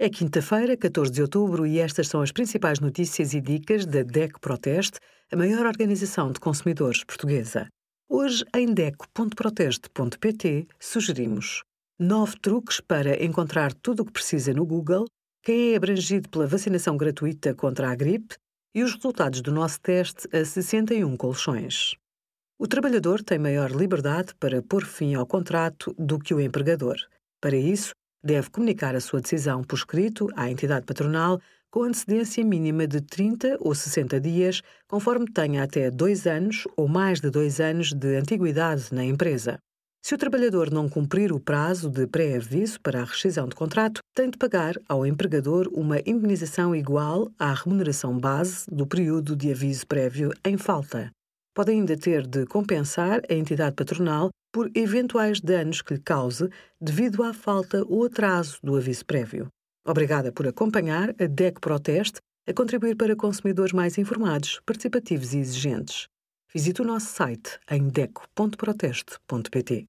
É quinta-feira, 14 de outubro, e estas são as principais notícias e dicas da DECO Proteste, a maior organização de consumidores portuguesa. Hoje, em DECO.proteste.pt, sugerimos nove truques para encontrar tudo o que precisa no Google, quem é abrangido pela vacinação gratuita contra a gripe e os resultados do nosso teste a 61 colchões. O trabalhador tem maior liberdade para pôr fim ao contrato do que o empregador. Para isso, deve comunicar a sua decisão por escrito à entidade patronal com antecedência mínima de 30 ou 60 dias, conforme tenha até dois anos ou mais de dois anos de antiguidade na empresa. Se o trabalhador não cumprir o prazo de pré-aviso para a rescisão de contrato, tem de pagar ao empregador uma indenização igual à remuneração base do período de aviso prévio em falta. Pode ainda ter de compensar a entidade patronal por eventuais danos que lhe cause devido à falta ou atraso do aviso prévio. Obrigada por acompanhar a DEC Proteste a contribuir para consumidores mais informados, participativos e exigentes. Visite o nosso site em deco.proteste.pt.